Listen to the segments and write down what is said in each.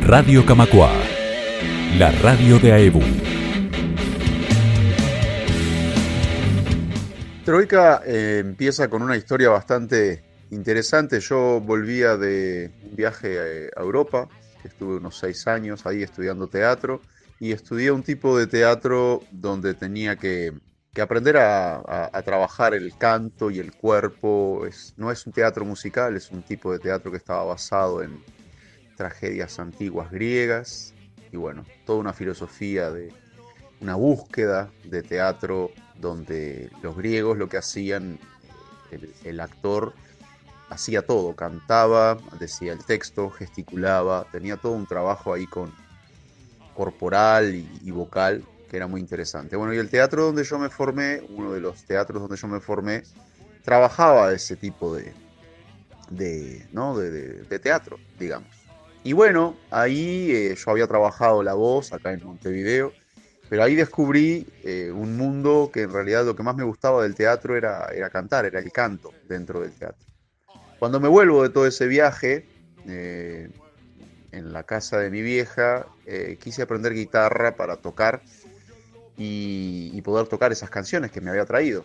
Radio Camacua, la radio de AEBU. Troika eh, empieza con una historia bastante interesante. Yo volvía de un viaje a Europa, estuve unos seis años ahí estudiando teatro, y estudié un tipo de teatro donde tenía que, aprender a, trabajar el canto y el cuerpo. Es, no es un teatro musical, es un tipo de teatro que estaba basado en tragedias antiguas griegas y bueno, toda una filosofía de una búsqueda de teatro donde los griegos lo que hacían, el, actor hacía todo, cantaba, decía el texto, gesticulaba, tenía todo un trabajo ahí con corporal y, vocal que era muy interesante. Bueno, y el teatro donde yo me formé, uno de los teatros donde yo me formé, trabajaba ese tipo de, de, ¿no? de teatro, digamos. Y bueno, ahí eh, yo había trabajado la voz acá en Montevideo, pero ahí descubrí eh, un mundo que en realidad lo que más me gustaba del teatro era, era cantar, era el canto dentro del teatro. Cuando me vuelvo de todo ese viaje, eh, en la casa de mi vieja, quise aprender guitarra para tocar y, poder tocar esas canciones que me había traído,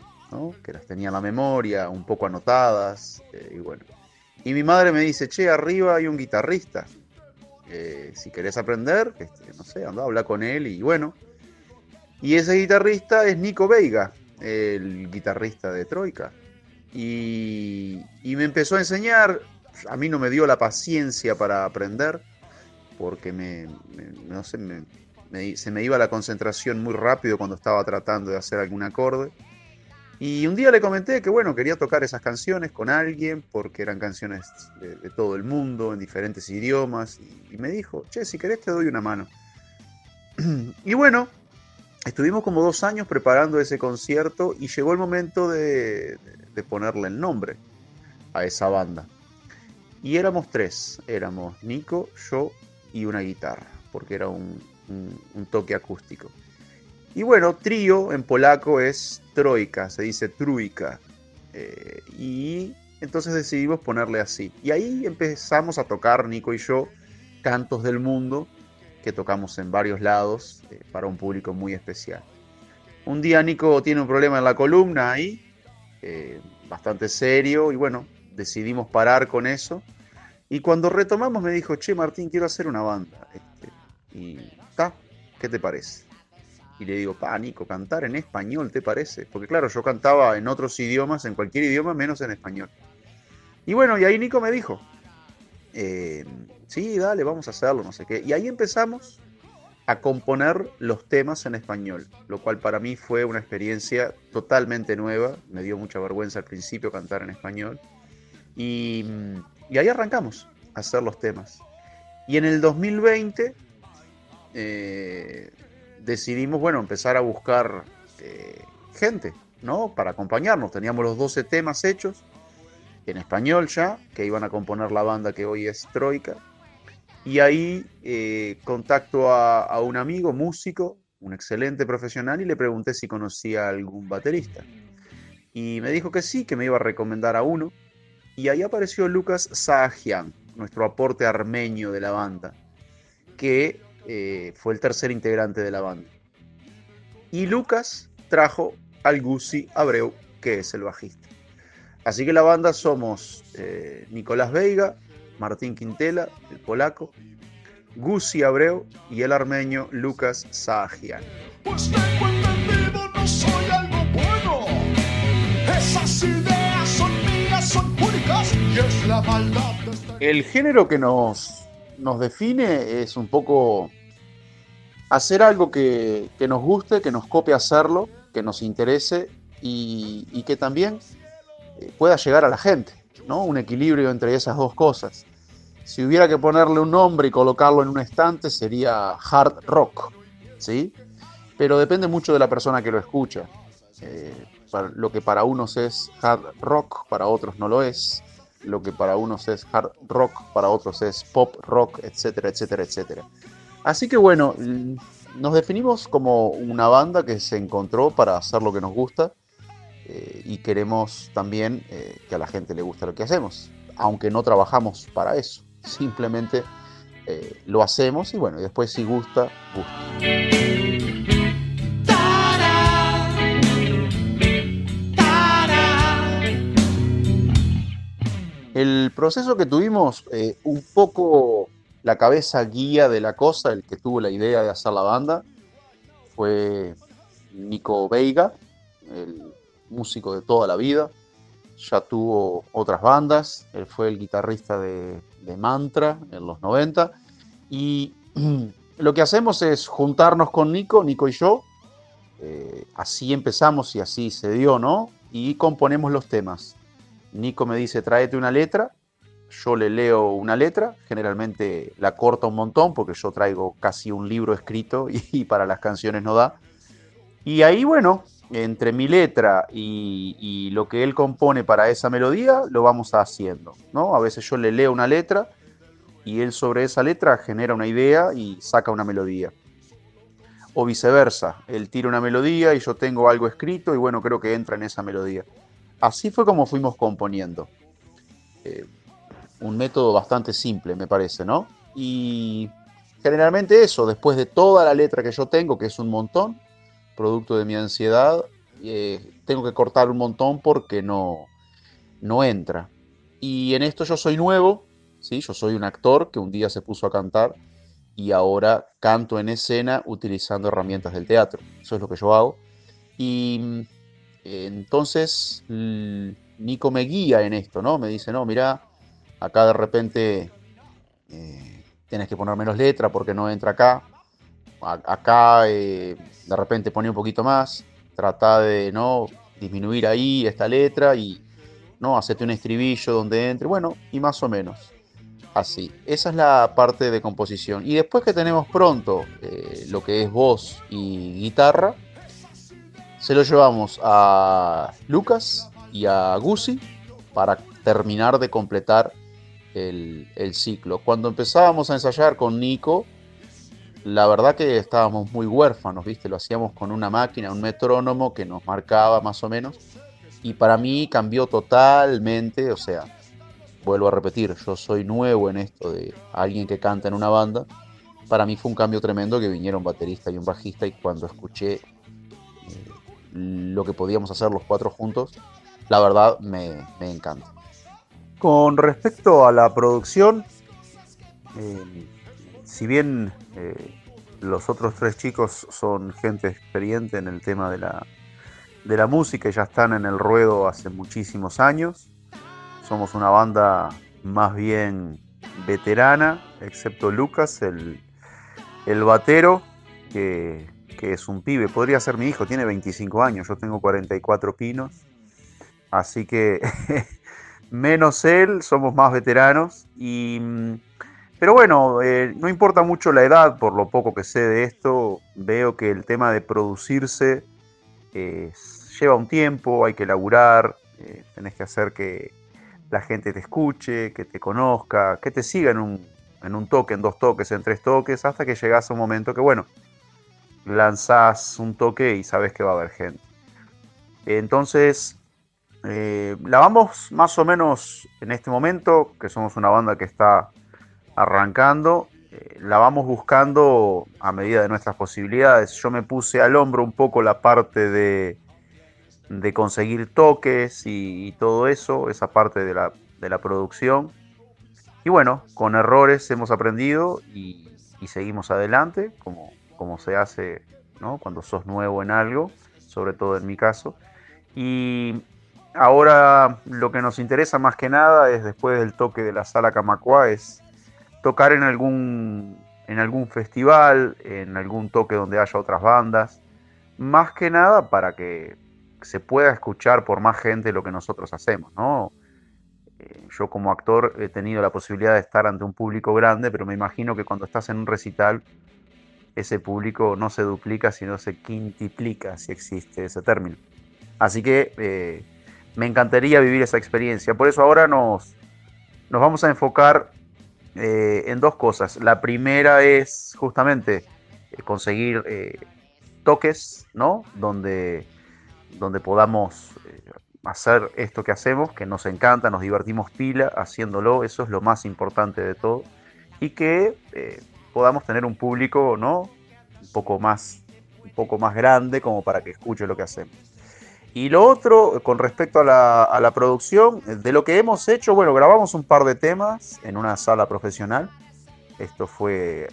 que las tenía en la memoria, un poco anotadas, y bueno. Y mi madre me dice, che, arriba hay un guitarrista. Eh, si querés aprender, este, no sé, anda, habla con él y bueno. Y ese guitarrista es Nico Veiga, el guitarrista de Troika. Y, me empezó a enseñar, a mí no me dio la paciencia para aprender, porque me, no sé, se me iba la concentración muy rápido cuando estaba tratando de hacer algún acorde. Y un día le comenté que, bueno, quería tocar esas canciones con alguien porque eran canciones de, todo el mundo, en diferentes idiomas. Y, me dijo, che, si querés te doy una mano. y bueno, estuvimos como dos años preparando ese concierto y llegó el momento de, ponerle el nombre a esa banda. Y éramos tres, éramos Nico, yo y una guitarra, porque era un toque acústico. Y bueno, trío en polaco es troika, se dice truika. Eh, y entonces decidimos ponerle así. Y ahí empezamos a tocar, Nico y yo, cantos del mundo que tocamos en varios lados eh, para un público muy especial. Un día Nico tiene un problema en la columna ahí, eh, bastante serio, y bueno, decidimos parar con eso. Y cuando retomamos me dijo, che Martín, quiero hacer una banda. Este, y está, ¿qué te parece? Y le digo, pa, Nico, cantar en español, ¿te parece? Porque claro, yo cantaba en otros idiomas, en cualquier idioma, menos en español. Y bueno, y ahí Nico me dijo, eh, sí, dale, vamos a hacerlo, no sé qué. Y ahí empezamos a componer los temas en español, lo cual para mí fue una experiencia totalmente nueva. Me dio mucha vergüenza al principio cantar en español. Y, y ahí arrancamos a hacer los temas. Y en el 2020 eh, decidimos, bueno, empezar a buscar eh, gente, ¿no? Para acompañarnos. Teníamos los 12 temas hechos en español ya, que iban a componer la banda que hoy es Troika. Y ahí eh, contacto a, un amigo, músico, un excelente profesional, y le pregunté si conocía algún baterista. Y me dijo que sí, que me iba a recomendar a uno. Y ahí apareció Lucas Sahajian, nuestro aporte armenio de la banda, que eh, fue el tercer integrante de la banda. Y Lucas trajo al Gusi Abreu, que es el bajista. Así que la banda somos eh, Nicolás Veiga, Martín Quintela, el polaco, Gusi Abreu y el armenio Lucas Sahajian. Pues el género que nos, nos define es un poco hacer algo que, nos guste, que nos copie hacerlo, que nos interese y, que también eh, pueda llegar a la gente, ¿no? Un equilibrio entre esas dos cosas. Si hubiera que ponerle un nombre y colocarlo en un estante sería hard rock, ¿sí? Pero depende mucho de la persona que lo escucha. Eh, lo que para unos es hard rock, para otros no lo es. Lo que para unos es hard rock, para otros es pop rock, etcétera, etcétera, etcétera. Así que bueno, nos definimos como una banda que se encontró para hacer lo que nos gusta eh, y queremos también eh, que a la gente le guste lo que hacemos. aunque no trabajamos para eso. Simplemente eh, lo hacemos y bueno, después si gusta, gusta. El proceso que tuvimos, un poco la cabeza guía de la cosa, el que tuvo la idea de hacer la banda, fue Nico Veiga, el músico de toda la vida. Ya tuvo otras bandas, él fue el guitarrista de, Mantra en los 90. Y lo que hacemos es juntarnos con Nico, Nico y yo. Eh, así empezamos y así se dio, ¿no? Y componemos los temas. Nico me dice, tráete una letra, yo le leo una letra, generalmente la corta un montón porque yo traigo casi un libro escrito y, para las canciones no da. Y ahí, bueno, entre mi letra y, lo que él compone para esa melodía, lo vamos haciendo, ¿no? A veces yo le leo una letra y él sobre esa letra genera una idea y saca una melodía. O viceversa, él tira una melodía y yo tengo algo escrito y bueno, creo que entra en esa melodía así fue como fuimos componiendo. Eh, un método bastante simple, me parece, ¿no? Y generalmente eso, después de toda la letra que yo tengo, que es un montón, producto de mi ansiedad, eh, tengo que cortar un montón porque no, no entra. Y en esto yo soy nuevo, ¿sí? yo soy un actor que un día se puso a cantar y ahora canto en escena utilizando herramientas del teatro. Eso es lo que yo hago. Y entonces, Nico me guía en esto, ¿no? Me dice, no, mira, acá de repente eh, tienes que poner menos letra porque no entra acá. acá eh, de repente pone un poquito más, trata de no disminuir ahí esta letra y no hacerte un estribillo donde entre, bueno, y más o menos. Así, esa es la parte de composición. Y después que tenemos pronto eh, lo que es voz y guitarra, se lo llevamos a Lucas y a Gusi para terminar de completar el, ciclo. Cuando empezábamos a ensayar con Nico, la verdad que estábamos muy huérfanos, ¿viste? Lo hacíamos con una máquina, un metrónomo que nos marcaba más o menos. Y para mí cambió totalmente, o sea, vuelvo a repetir, yo soy nuevo en esto de alguien que canta en una banda. Para mí fue un cambio tremendo que viniera un baterista y un bajista y cuando escuché lo que podíamos hacer los cuatro juntos, la verdad me, encanta. Con respecto a la producción, eh, si bien eh, los otros tres chicos son gente experiente en el tema de la, de la música y ya están en el ruedo hace muchísimos años, somos una banda más bien veterana, excepto Lucas, el, el batero, que que es un pibe, podría ser mi hijo, tiene 25 años, yo tengo 44 pinos, así que menos él, somos más veteranos. Y, mm, pero bueno, eh, no importa mucho la edad, por lo poco que sé de esto, veo que el tema de producirse lleva un tiempo, hay que laburar, eh, tenés que hacer que la gente te escuche, que te conozca, que te siga en un, en un toque, en dos toques, en tres toques, hasta que llegas a un momento que, bueno, lanzás un toque y sabes que va a haber gente. Entonces, eh, la vamos más o menos en este momento, que somos una banda que está arrancando, eh, la vamos buscando a medida de nuestras posibilidades. Yo me puse al hombro un poco la parte de, de conseguir toques y, todo eso, esa parte de la, de la, producción. Y bueno, con errores hemos aprendido y, seguimos adelante, como, como se hace cuando sos nuevo en algo, sobre todo en mi caso. Y ahora lo que nos interesa más que nada es después del toque de la sala Camacua, es tocar en algún, en algún festival, en algún toque donde haya otras bandas, más que nada para que se pueda escuchar por más gente lo que nosotros hacemos, ¿no? Eh, yo como actor he tenido la posibilidad de estar ante un público grande, pero me imagino que cuando estás en un recital ese público no se duplica, sino se quintuplica, si existe ese término. Así que eh, me encantaría vivir esa experiencia. Por eso ahora nos, nos vamos a enfocar eh, en dos cosas. La primera es justamente eh, conseguir toques, ¿no? Donde, donde podamos hacer esto que hacemos, que nos encanta, nos divertimos pila haciéndolo, eso es lo más importante de todo, y que eh, podamos tener un público, ¿no? Un poco más, un poco más grande como para que escuche lo que hacemos. Y lo otro, con respecto a la, producción, de lo que hemos hecho, bueno, grabamos un par de temas en una sala profesional. Esto fue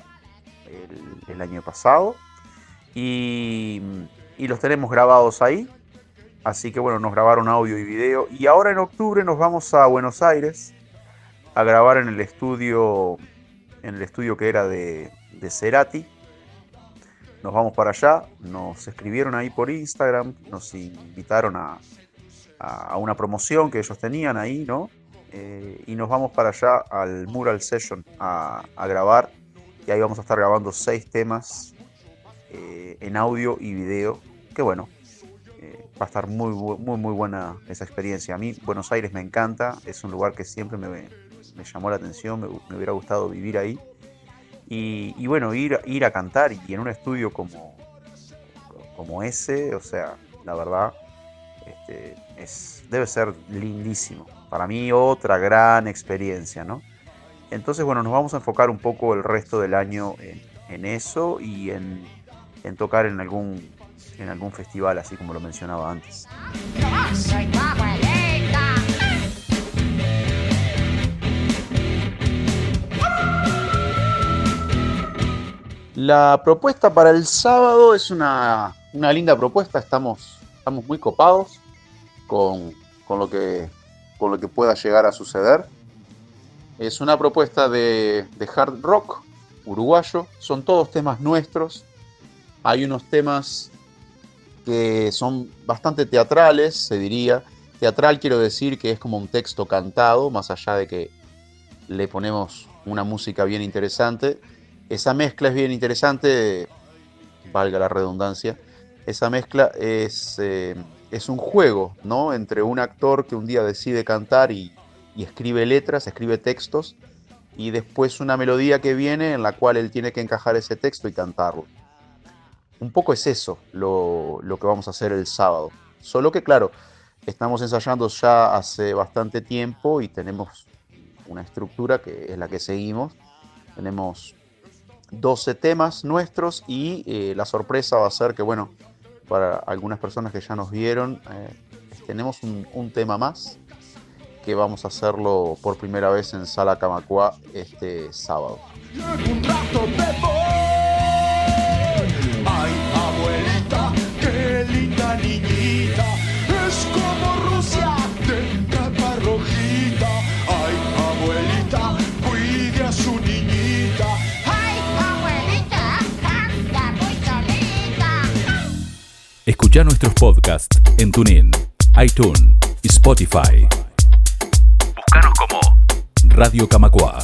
el, año pasado. Y, los tenemos grabados ahí. Así que bueno, nos grabaron audio y video. Y ahora en octubre nos vamos a Buenos Aires a grabar en el estudio, en el estudio que era de, de Cerati nos vamos para allá, nos escribieron ahí por Instagram, nos invitaron a, una promoción que ellos tenían ahí, ¿no? Eh, y nos vamos para allá al Mural Session a, grabar. Y ahí vamos a estar grabando seis temas eh, en audio y video. Que bueno, eh, va a estar muy, muy, muy buena esa experiencia. A mí Buenos Aires me encanta, es un lugar que siempre me, me llamó la atención, me, me hubiera gustado vivir ahí. Y, bueno, ir, ir a cantar y en un estudio como, como ese, o sea, la verdad, este, es, debe ser lindísimo. Para mí otra gran experiencia, ¿no? Entonces, bueno, nos vamos a enfocar un poco el resto del año en, eso y en, en, tocar en algún, en algún festival, así como lo mencionaba antes. La propuesta para el sábado es una, linda propuesta, estamos, estamos muy copados con, lo que, con lo que pueda llegar a suceder. Es una propuesta de, hard rock uruguayo, son todos temas nuestros. Hay unos temas que son bastante teatrales, se diría. Teatral quiero decir que es como un texto cantado, más allá de que le ponemos una música bien interesante esa mezcla es bien interesante, valga la redundancia. Esa mezcla es, eh, es un juego, ¿no? Entre un actor que un día decide cantar y, escribe letras, escribe textos, y después una melodía que viene en la cual él tiene que encajar ese texto y cantarlo. Un poco es eso lo, lo que vamos a hacer el sábado. Solo que, claro, estamos ensayando ya hace bastante tiempo y tenemos una estructura que es la que seguimos. Tenemos 12 temas nuestros y eh, la sorpresa va a ser que, bueno, para algunas personas que ya nos vieron, eh, tenemos un, tema más que vamos a hacerlo por primera vez en Sala Camacua este sábado. Escucha nuestros podcasts en TuneIn, iTunes y Spotify. Búscanos como Radio Camacua.